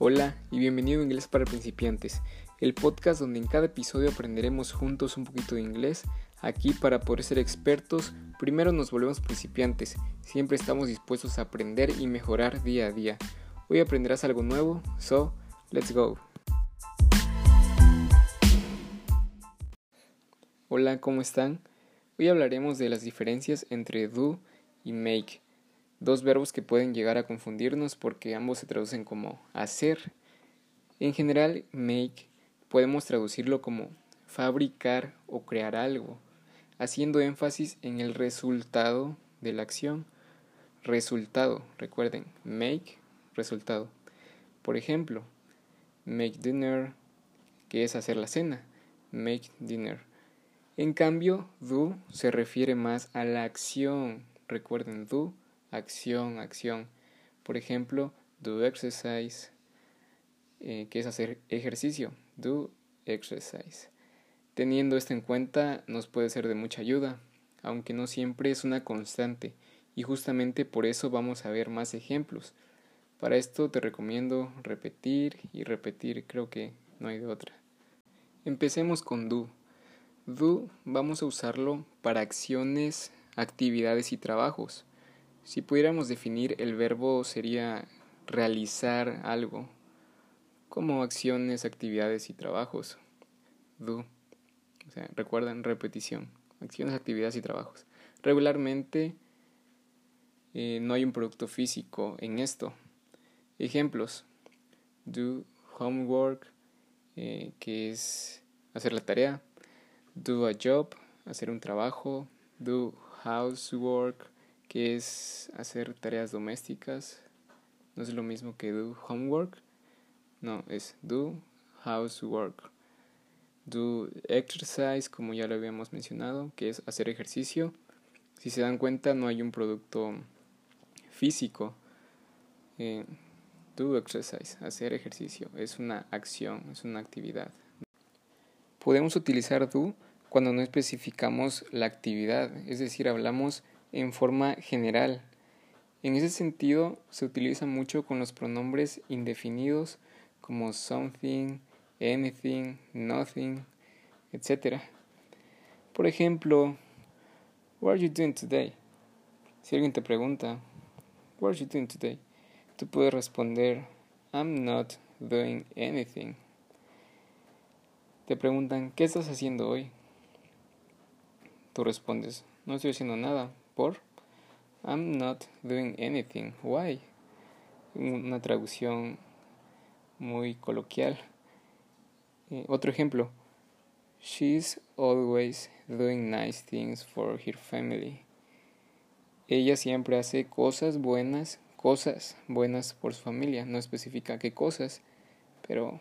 Hola y bienvenido a Inglés para principiantes, el podcast donde en cada episodio aprenderemos juntos un poquito de inglés. Aquí para poder ser expertos, primero nos volvemos principiantes, siempre estamos dispuestos a aprender y mejorar día a día. Hoy aprenderás algo nuevo, so let's go. Hola, ¿cómo están? Hoy hablaremos de las diferencias entre do y make dos verbos que pueden llegar a confundirnos porque ambos se traducen como hacer. En general, make podemos traducirlo como fabricar o crear algo, haciendo énfasis en el resultado de la acción. Resultado, recuerden, make, resultado. Por ejemplo, make dinner, que es hacer la cena, make dinner. En cambio, do se refiere más a la acción. Recuerden, do acción, acción. Por ejemplo, do exercise, eh, que es hacer ejercicio, do exercise. Teniendo esto en cuenta nos puede ser de mucha ayuda, aunque no siempre es una constante, y justamente por eso vamos a ver más ejemplos. Para esto te recomiendo repetir y repetir, creo que no hay de otra. Empecemos con do. Do vamos a usarlo para acciones, actividades y trabajos. Si pudiéramos definir el verbo sería realizar algo, como acciones, actividades y trabajos. Do. O sea, recuerdan, repetición. Acciones, actividades y trabajos. Regularmente eh, no hay un producto físico en esto. Ejemplos. Do homework, eh, que es hacer la tarea. Do a job, hacer un trabajo. Do housework, que es hacer tareas domésticas. No es lo mismo que do homework. No, es do housework. Do exercise, como ya lo habíamos mencionado, que es hacer ejercicio. Si se dan cuenta, no hay un producto físico. Eh, do exercise, hacer ejercicio, es una acción, es una actividad. Podemos utilizar do cuando no especificamos la actividad, es decir, hablamos en forma general. En ese sentido, se utiliza mucho con los pronombres indefinidos como something, anything, nothing, etc. Por ejemplo, What are you doing today? Si alguien te pregunta, What are you doing today? Tú puedes responder, I'm not doing anything. Te preguntan, ¿qué estás haciendo hoy? Tú respondes, no estoy haciendo nada, por I'm not doing anything. Why? Una traducción muy coloquial. Eh, otro ejemplo. She's always doing nice things for her family. Ella siempre hace cosas buenas, cosas buenas por su familia. No especifica qué cosas, pero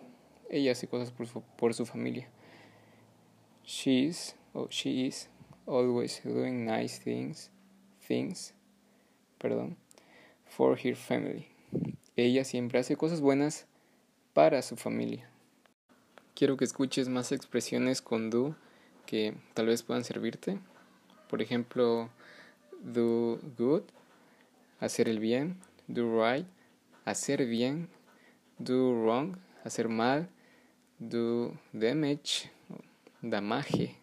ella hace cosas por su, por su familia. She's o she is always doing nice things things, perdón, for her family. Ella siempre hace cosas buenas para su familia. Quiero que escuches más expresiones con do que tal vez puedan servirte. Por ejemplo, do good, hacer el bien, do right, hacer bien, do wrong, hacer mal, do damage, damage,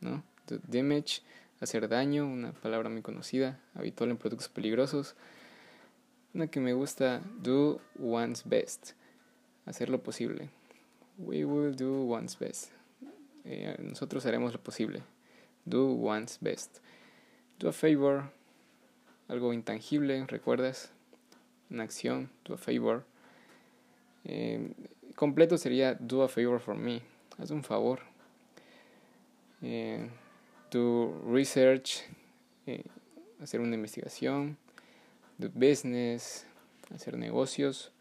¿no? Do damage, hacer daño, una palabra muy conocida, habitual en productos peligrosos. Una que me gusta, do one's best, hacer lo posible. We will do one's best. Eh, nosotros haremos lo posible. Do one's best. Do a favor, algo intangible, ¿recuerdas? Una acción, do a favor. Eh, completo sería do a favor for me, haz un favor. Eh, do research, eh, hacer una investigación, do business, hacer negocios,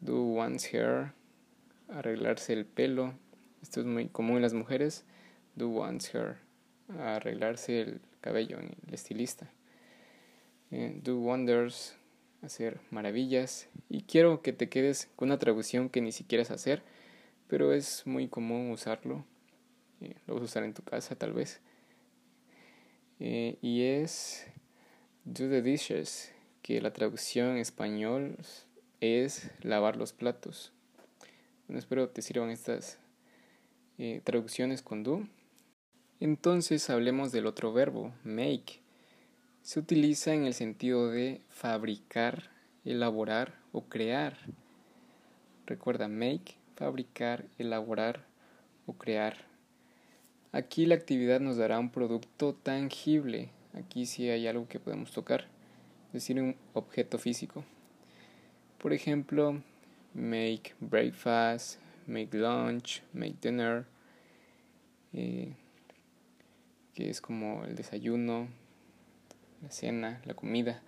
do one's hair, arreglarse el pelo, esto es muy común en las mujeres, do one's hair, arreglarse el cabello, el estilista, eh, do wonders, hacer maravillas, y quiero que te quedes con una traducción que ni siquiera es hacer, pero es muy común usarlo, eh, lo vas a usar en tu casa tal vez. Eh, y es Do the Dishes, que la traducción en español es lavar los platos. Bueno, espero te sirvan estas eh, traducciones con do. Entonces hablemos del otro verbo, make. Se utiliza en el sentido de fabricar, elaborar o crear. Recuerda, make, fabricar, elaborar o crear. Aquí la actividad nos dará un producto tangible. Aquí sí hay algo que podemos tocar, es decir, un objeto físico. Por ejemplo, make breakfast, make lunch, make dinner, eh, que es como el desayuno, la cena, la comida.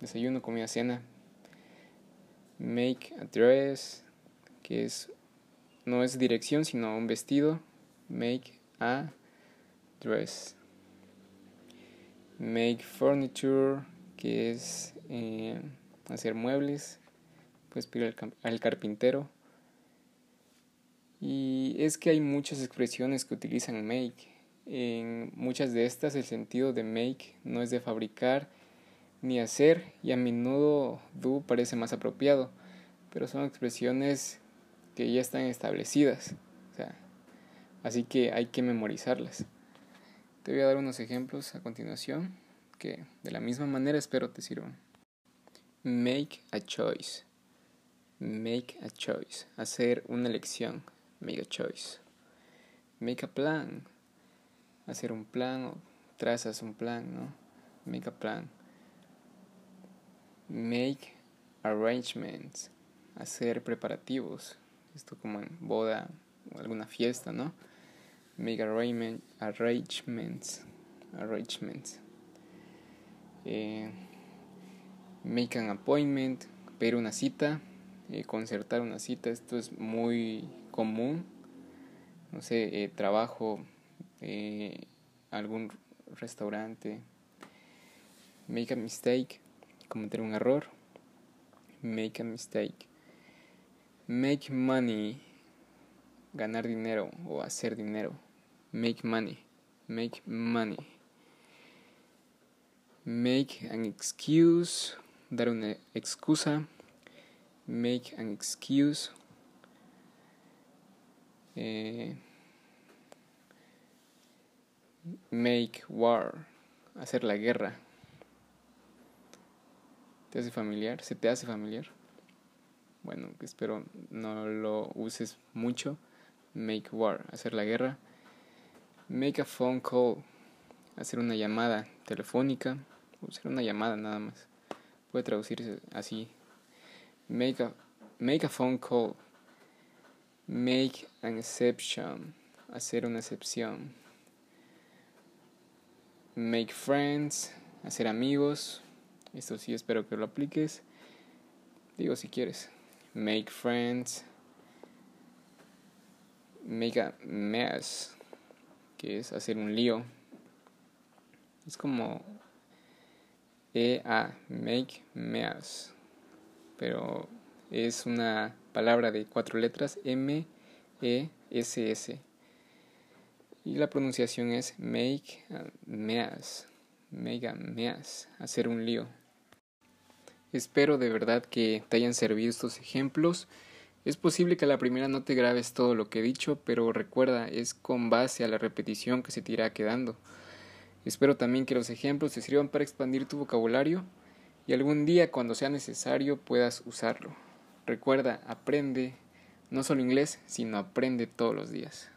Desayuno, comida, cena. Make a dress, que es no es dirección, sino un vestido. Make a dress. Make furniture, que es eh, hacer muebles. Puedes pedir al carpintero. Y es que hay muchas expresiones que utilizan make. En muchas de estas el sentido de make no es de fabricar ni hacer y a menudo do parece más apropiado, pero son expresiones que ya están establecidas. Así que hay que memorizarlas. Te voy a dar unos ejemplos a continuación que de la misma manera espero te sirvan. Make a choice. Make a choice. Hacer una elección make a choice. Make a plan. Hacer un plan o trazas un plan, ¿no? Make a plan. Make arrangements. Hacer preparativos. Esto como en boda alguna fiesta, ¿no? Make arrangement, arrangements. Arrangements. Eh, make an appointment. Pedir una cita. Eh, concertar una cita. Esto es muy común, no sé, eh, trabajo, eh, algún restaurante, make a mistake, cometer un error, make a mistake, make money, ganar dinero o hacer dinero, make money, make money, make an excuse, dar una excusa, make an excuse eh, make war, hacer la guerra. ¿Te hace familiar? ¿Se te hace familiar? Bueno, espero no lo uses mucho. Make war, hacer la guerra. Make a phone call, hacer una llamada telefónica. Hacer una llamada nada más. Puede traducirse así. Make a, make a phone call. Make an exception. Hacer una excepción. Make friends. Hacer amigos. Esto sí espero que lo apliques. Digo si quieres. Make friends. Make a mess. Que es hacer un lío. Es como E-A. Make mess. Pero es una palabra de cuatro letras M E S S y la pronunciación es make a mess make mess hacer un lío espero de verdad que te hayan servido estos ejemplos es posible que a la primera no te grabes todo lo que he dicho pero recuerda es con base a la repetición que se te irá quedando espero también que los ejemplos te sirvan para expandir tu vocabulario y algún día cuando sea necesario puedas usarlo Recuerda, aprende no solo inglés, sino aprende todos los días.